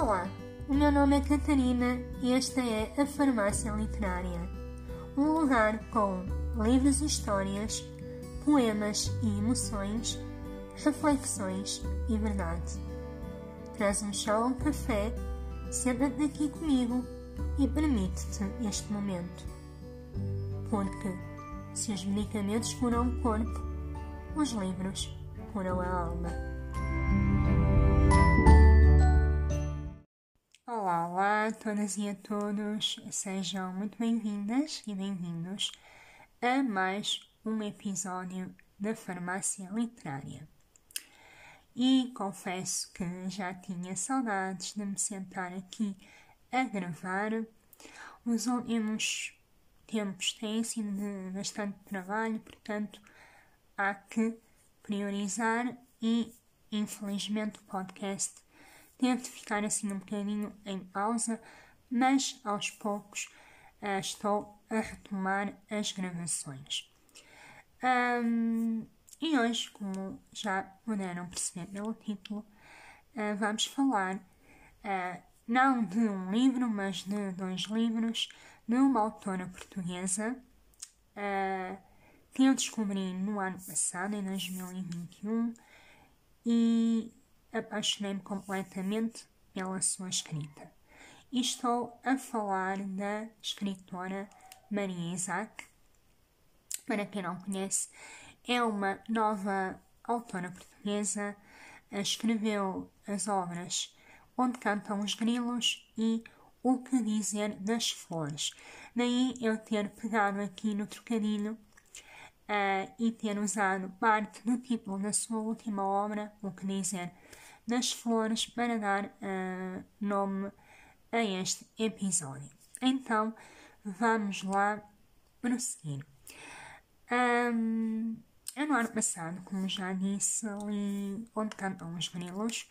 Olá, o meu nome é Catarina e esta é a Farmácia Literária, um lugar com livros e histórias, poemas e emoções, reflexões e verdade. Traz um chá ou um café, senta-te aqui comigo e permite-te este momento. Porque se os medicamentos curam o corpo, os livros curam a alma. Olá, todas e a todos, sejam muito bem-vindas e bem-vindos a mais um episódio da Farmácia Literária. E confesso que já tinha saudades de me sentar aqui a gravar. Os últimos tempos têm sido de bastante trabalho, portanto, há que priorizar e, infelizmente, o podcast de ficar assim um bocadinho em pausa, mas aos poucos uh, estou a retomar as gravações. Um, e hoje, como já puderam perceber pelo título, uh, vamos falar uh, não de um livro, mas de dois livros de uma autora portuguesa que eu descobri no ano passado, em 2021, e apaixonei-me completamente pela sua escrita. E estou a falar da escritora Maria Isaac. Para quem não conhece, é uma nova autora portuguesa. Escreveu as obras Onde Cantam os Grilos e O Que Dizer das Flores. Daí eu ter pegado aqui no trocadilho uh, e ter usado parte do título da sua última obra, O Que Dizer das flores para dar uh, nome a este episódio. Então, vamos lá prosseguir. Um, eu no ano passado, como já disse, li Onde Cantam os Grilos.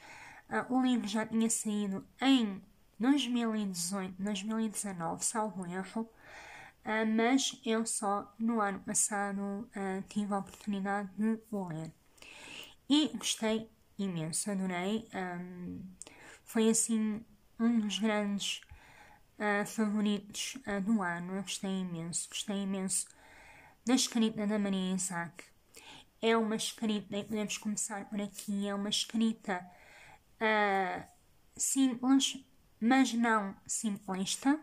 Uh, o livro já tinha saído em 2018, 2019, salvo erro, uh, mas eu só no ano passado uh, tive a oportunidade de o ler. E gostei imenso, adorei. Um, foi assim um dos grandes uh, favoritos uh, do ano. Eu gostei imenso, gostei imenso da escrita da Maria Isaac. É uma escrita, e podemos começar por aqui, é uma escrita uh, simples, mas não simplista.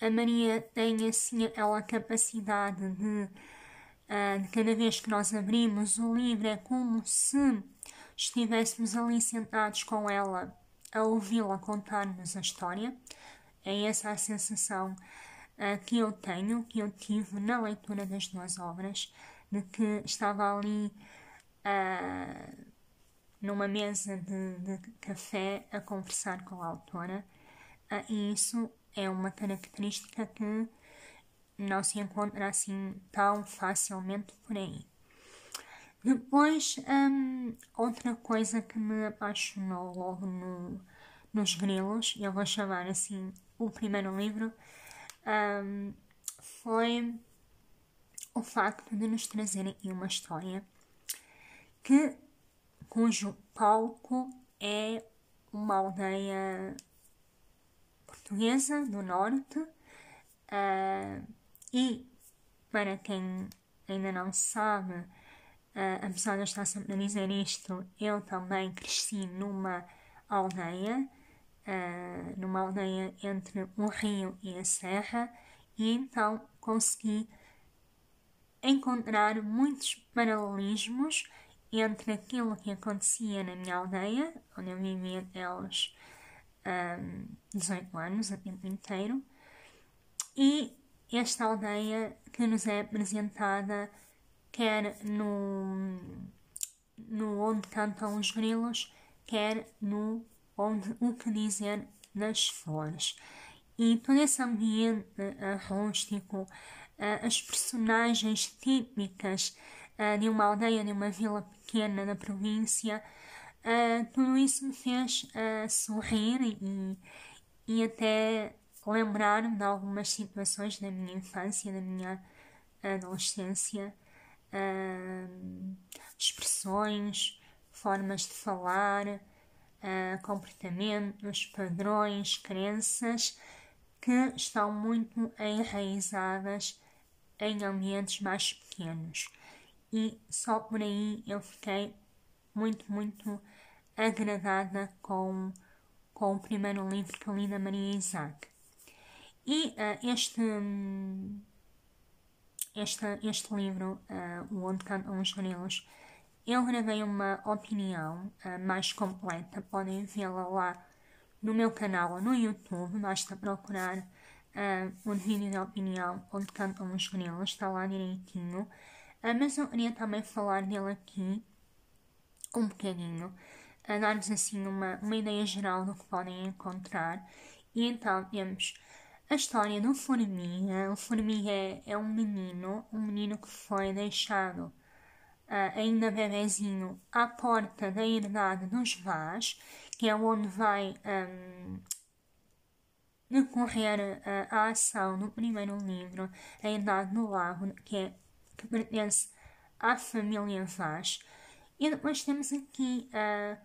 a Maria tem assim aquela capacidade de Uh, cada vez que nós abrimos o livro é como se estivéssemos ali sentados com ela a ouvi-la contar-nos a história. É essa a sensação uh, que eu tenho, que eu tive na leitura das duas obras, de que estava ali uh, numa mesa de, de, café a conversar com a autora. Uh, e isso é uma característica que não se encontra assim tão facilmente por aí. Depois, hum, outra coisa que me apaixonou logo no, nos grilos, e eu vou chamar assim o primeiro livro, hum, foi o facto de nos trazerem uma história que, cujo palco é uma aldeia portuguesa do norte. Uh, e, para quem ainda não sabe, uh, apesar de eu estar sempre a dizer isto, eu também cresci numa aldeia, uh, numa aldeia entre o rio e a serra, e então consegui encontrar muitos paralelismos entre aquilo que acontecia na minha aldeia, onde eu vivia até aos um, 18 anos, a tempo inteiro, e esta aldeia que nos é apresentada quer no, no Onde Cantam os Grilos, quer no Onde o que Dizer das Flores. E todo esse ambiente uh, rústico, uh, as personagens típicas uh, de uma aldeia, de uma vila pequena da província, tudo isso me fez sorrir e, e até lembrar-me de algumas situações da minha infância, da minha adolescência, uh, expressões, formas de falar, uh, comportamentos, padrões, crenças que estão muito enraizadas em ambientes mais pequenos. E só por aí eu fiquei muito, muito agradada com, com o primeiro livro que li da Maria Isaac. E uh, este, este, este livro, uh, O Onde Cantam os Grilos, eu gravei uma opinião uh, mais completa, podem vê-la lá no meu canal no YouTube, basta procurar uh, um vídeo de opinião onde cantam os grilos, está lá direitinho. Uh, mas eu queria também falar dele aqui um bocadinho, dar-vos assim uma, uma ideia geral do que podem encontrar. E então temos a história do Formiga. O Formiga é, é um menino, um menino que foi deixado uh, ainda bebezinho à porta da herdade dos Vaz que é onde vai um, decorrer uh, a ação no primeiro livro, A Idade do Lago, que, é, que pertence à família Vaz. E depois temos aqui uh,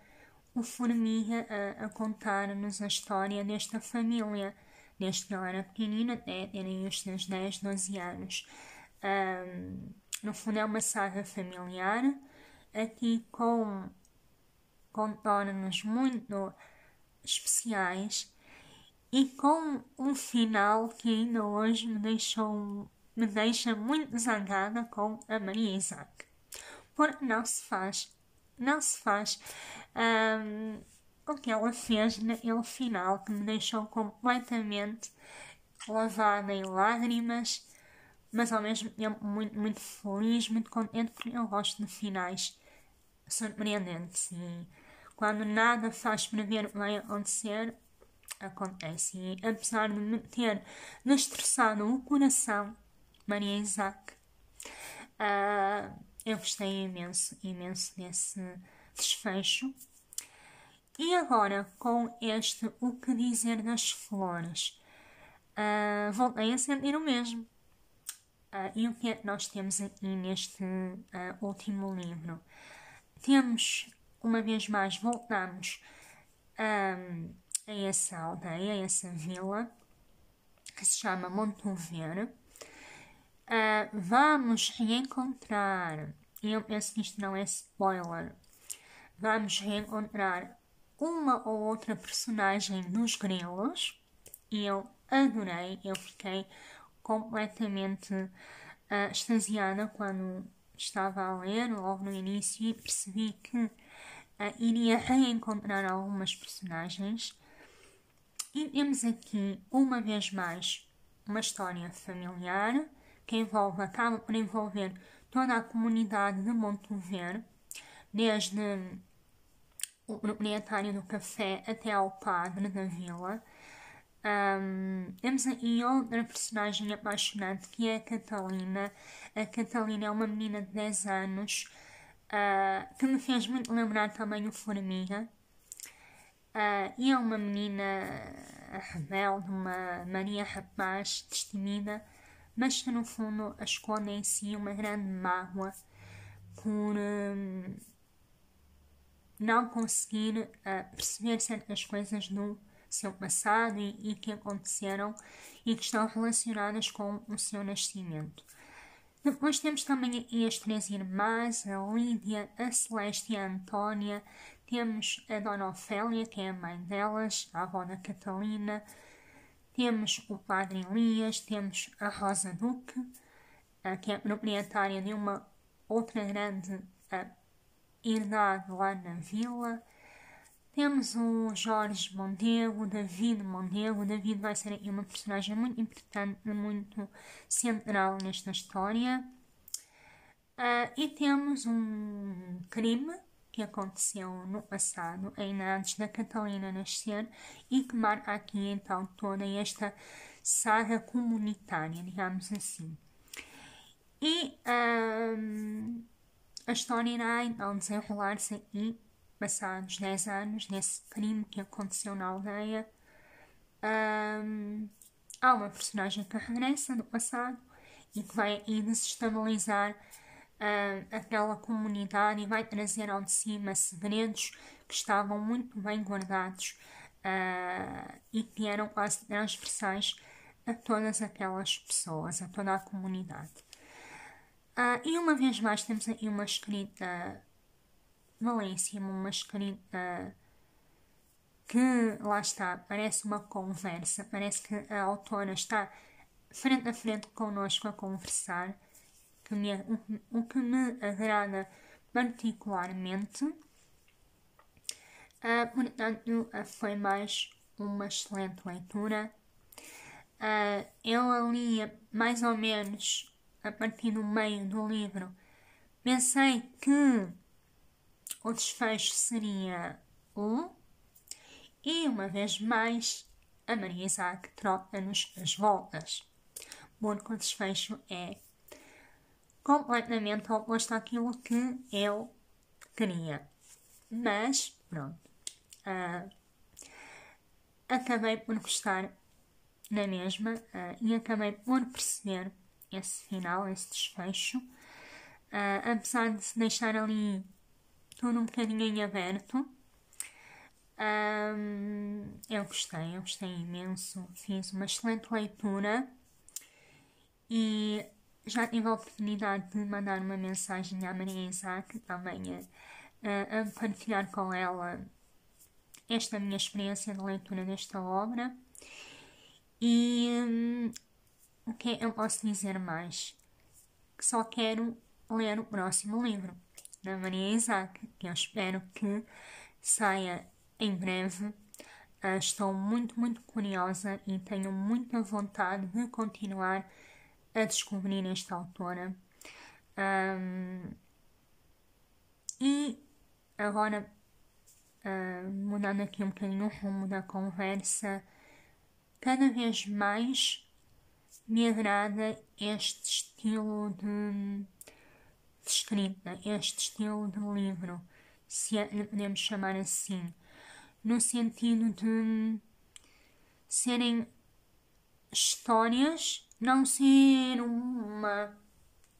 o Formiga uh, a contar-nos a história desta família, desde que ela era pequenina até terem os seus 10, 12 anos. Um, no fundo é uma saga familiar, aqui com contornos muito especiais e com um final que ainda hoje me deixou me deixa muito zangada com a Maria Isaac. Porque não se faz, não se faz um, o que ela fez naquele final que me deixou completamente lavada em lágrimas, mas ao mesmo tempo muito, muito feliz, muito contente, porque eu gosto de finais surpreendentes e quando nada faz prever o que vai acontecer, acontece. E apesar de me ter destroçado o coração, Maria Isaac, uh, eu gostei imenso, imenso desse desfecho. E agora, com este O que Dizer das Flores, uh, voltei a sentir o mesmo. Uh, e o que é que nós temos aqui neste uh, último livro? Temos uma vez mais voltamos um, a essa aldeia, a essa vila, que se chama Montover. Uh, vamos reencontrar, e eu penso que isto não é spoiler, vamos reencontrar uma ou outra personagem dos grilos, e eu adorei, eu fiquei completamente uh, extasiada quando estava a ler logo no início e percebi que uh, iria reencontrar algumas personagens. E temos aqui, uma vez mais, uma história familiar que envolve, acaba por envolver toda a comunidade de Montover, desde o proprietário do café até ao padre da vila. Um, temos aí outra personagem apaixonante que é a Catalina. A Catalina é uma menina de 10 anos uh, que me fez muito lembrar também o Formiga. Uh, e é uma menina rebelde, uma Maria Rapaz, destemida, mas que no fundo esconde em si uma grande mágoa por um, não conseguir uh, perceber certas coisas do seu passado e, e que aconteceram e que estão relacionadas com o seu nascimento. Depois temos também as três irmãs, a Lídia, a Celeste e a Antônia. Temos a Dona Ofélia, que é a mãe delas, a avó da Catalina. Temos o Padre Elias, temos a Rosa Duque, que é proprietária de uma outra grande herdade lá na vila. Temos o Jorge Mondego, David Mondego. David vai ser uma personagem muito importante, muito central nesta história. Uh, e temos um crime que aconteceu no passado, ainda antes da Catalina nascer, e que marca aqui então toda esta saga comunitária, digamos assim. E um, a história irá então desenrolar-se aqui passados 10 anos desse crime que aconteceu na aldeia, um, há uma personagem que regressa no passado e que vai desestabilizar aquela comunidade e vai trazer ao de cima segredos que estavam muito bem guardados uh, e que eram quase transversais a todas aquelas pessoas, a toda a comunidade. Uh, e uma vez mais temos aqui uma escrita belíssima, uma escrita que lá está, parece uma conversa, parece que a autora está frente a frente connosco a conversar, que me, o, o que me agrada particularmente. Uh, portanto, uh, foi mais uma excelente leitura. Uh, eu ali, mais ou menos, a partir do meio do livro, pensei que o desfecho seria um, e uma vez mais a Maria Isaac troca-nos as voltas, porque o desfecho é completamente oposto àquilo que eu queria. Mas, pronto, uh, acabei por gostar na mesma uh, e acabei por perceber esse final, esse desfecho, uh, apesar de se deixar ali tudo um bocadinho em aberto. Um, eu gostei, eu gostei imenso. Fiz uma excelente leitura e já tive a oportunidade de mandar uma mensagem à Maria Isaac também a, a partilhar com ela esta minha experiência de leitura desta obra. E hum, o que eu posso dizer mais? Só quero ler o próximo livro da Maria Isaac, que eu espero que saia em breve. Uh, estou muito, muito curiosa e tenho muita vontade de continuar a descobrir esta autora. Um, e agora, uh, mudando aqui um bocadinho o rumo da conversa, cada vez mais me agrada este estilo de de escrita, este estilo de livro, se é, podemos chamar assim, no sentido de serem histórias, não ser uma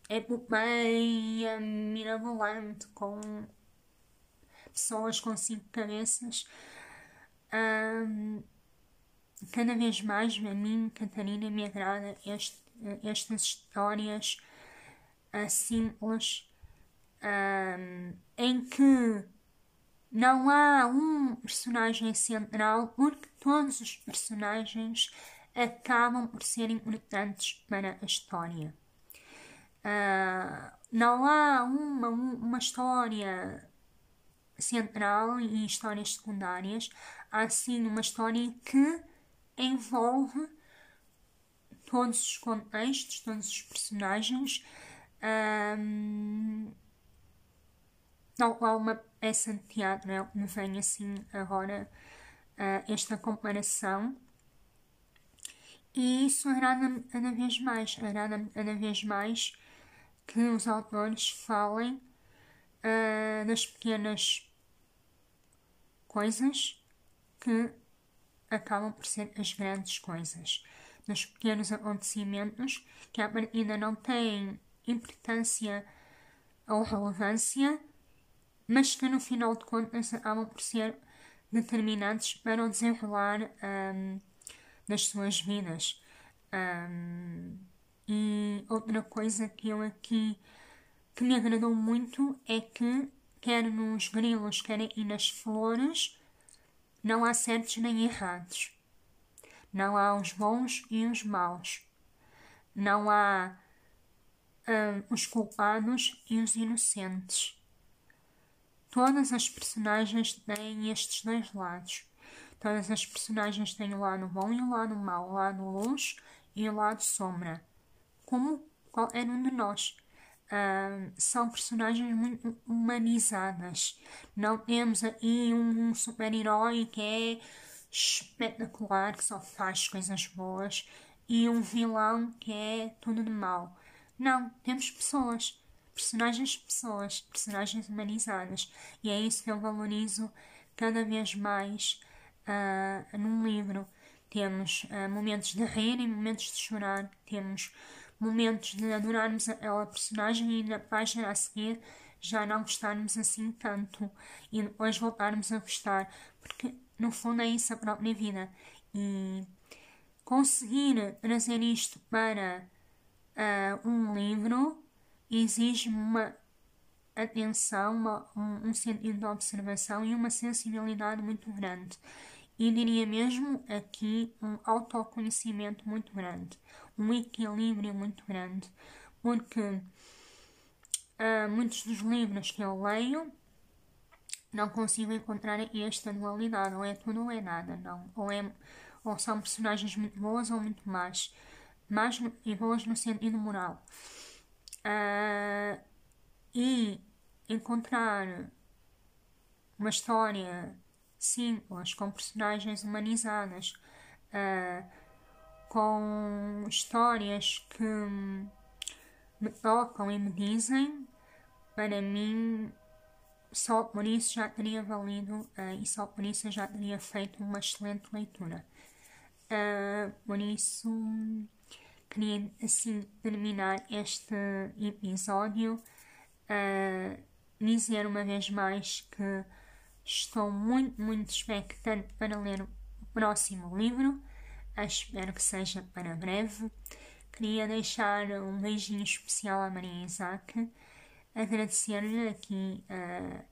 epopeia mirabolante com pessoas com cinco cabeças. Um, cada vez mais a mim, Catarina, me agrada este, estas histórias simples um, em que não há um personagem central porque todos os personagens acabam por ser importantes para a história. Uh, não há uma, uma história central e histórias secundárias, há sim uma história que envolve todos os contextos, todos os personagens um, não há uma peça de teatro não, me vem assim agora uh, esta comparação. E isso agrada-me cada vez mais, agrada-me cada vez mais que os autores falem uh, das pequenas coisas que acabam por ser as grandes coisas, dos pequenos acontecimentos que partida não têm importância ou relevância, mas que no final de contas acabam por ser determinantes para o desenrolar um, das suas vidas. Um, e outra coisa que eu aqui que me agradou muito é que quer nos grilos, quer nas flores, não há certos nem errados. Não há os bons e os maus. Não há uh, os culpados e os inocentes. Todas as personagens têm estes dois lados. Todas as personagens têm o lado bom e o lado mau, o lado luz e o lado sombra. Como qualquer um de nós. São personagens muito humanizadas. Não temos aí um super-herói que é espetacular, que só faz coisas boas, e um vilão que é tudo de mal. Não, temos pessoas. Personagens pessoas, personagens humanizadas. E é isso que eu valorizo cada vez mais uh, num livro. Temos uh, momentos de rir e momentos de chorar. Temos momentos de adorarmos aquela personagem e na página a seguir já não gostarmos assim tanto e depois voltarmos a gostar, porque no fundo é isso a própria vida. E conseguir trazer isto para uh, um livro exige uma atenção, uma, um, um sentido de observação e uma sensibilidade muito grande. E diria mesmo aqui um autoconhecimento muito grande, um equilíbrio muito grande, porque uh, muitos dos livros que eu leio não consigo encontrar esta dualidade, ou é tudo ou é nada, não. Ou, é, ou são personagens muito boas ou muito más, más e boas no sentido moral. Uh, e encontrar uma história simples, com personagens humanizadas, uh, com histórias que me tocam e me dizem, para mim, só por isso já teria valido uh, e só por isso já teria feito uma excelente leitura. Uh, por isso, queria assim terminar este episódio. Uh, dizer uma vez mais que estou muito, muito expectante para ler o próximo livro. Espero que seja para breve. Queria deixar um beijinho especial à Maria Isaac, agradecer-lhe aqui uh,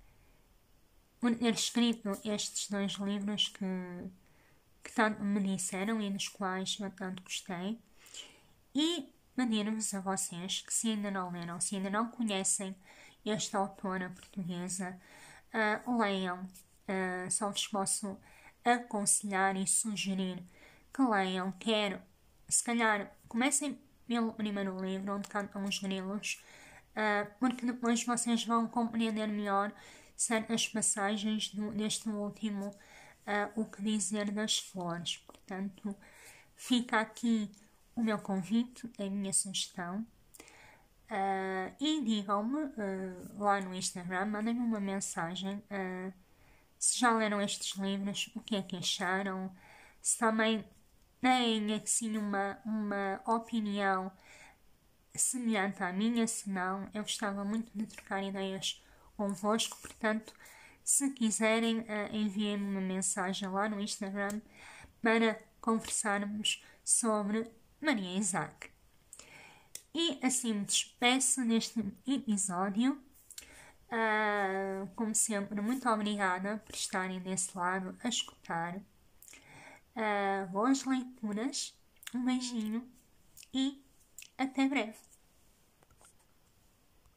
por ter escrito estes dois livros que, que tanto me disseram e dos quais eu tanto gostei. E pedir-vos a vocês que, se ainda não leram, se ainda não conhecem esta autora portuguesa, uh, leiam. Uh, só vos posso aconselhar e sugerir leiam. Quero, se calhar, comecem pelo primeiro livro, onde cantam os grilos, uh, porque depois vocês vão compreender melhor certas passagens do, deste último, uh, O que Dizer das Flores. Portanto, fica aqui o meu convite, a minha sugestão. Uh, e digam-me uh, lá no Instagram, mandem-me uma mensagem uh, se já leram estes livros, o que é que acharam, se também têm assim uma, uma opinião semelhante à minha, se não, eu gostava muito de trocar ideias convosco, portanto, se quiserem, uh, enviem-me uma mensagem lá no Instagram para conversarmos sobre Maria Isaac. E assim me despeço neste episódio. Uh, como sempre, muito obrigada por estarem desse lado a escutar. Boas leituras, um beijinho e até breve.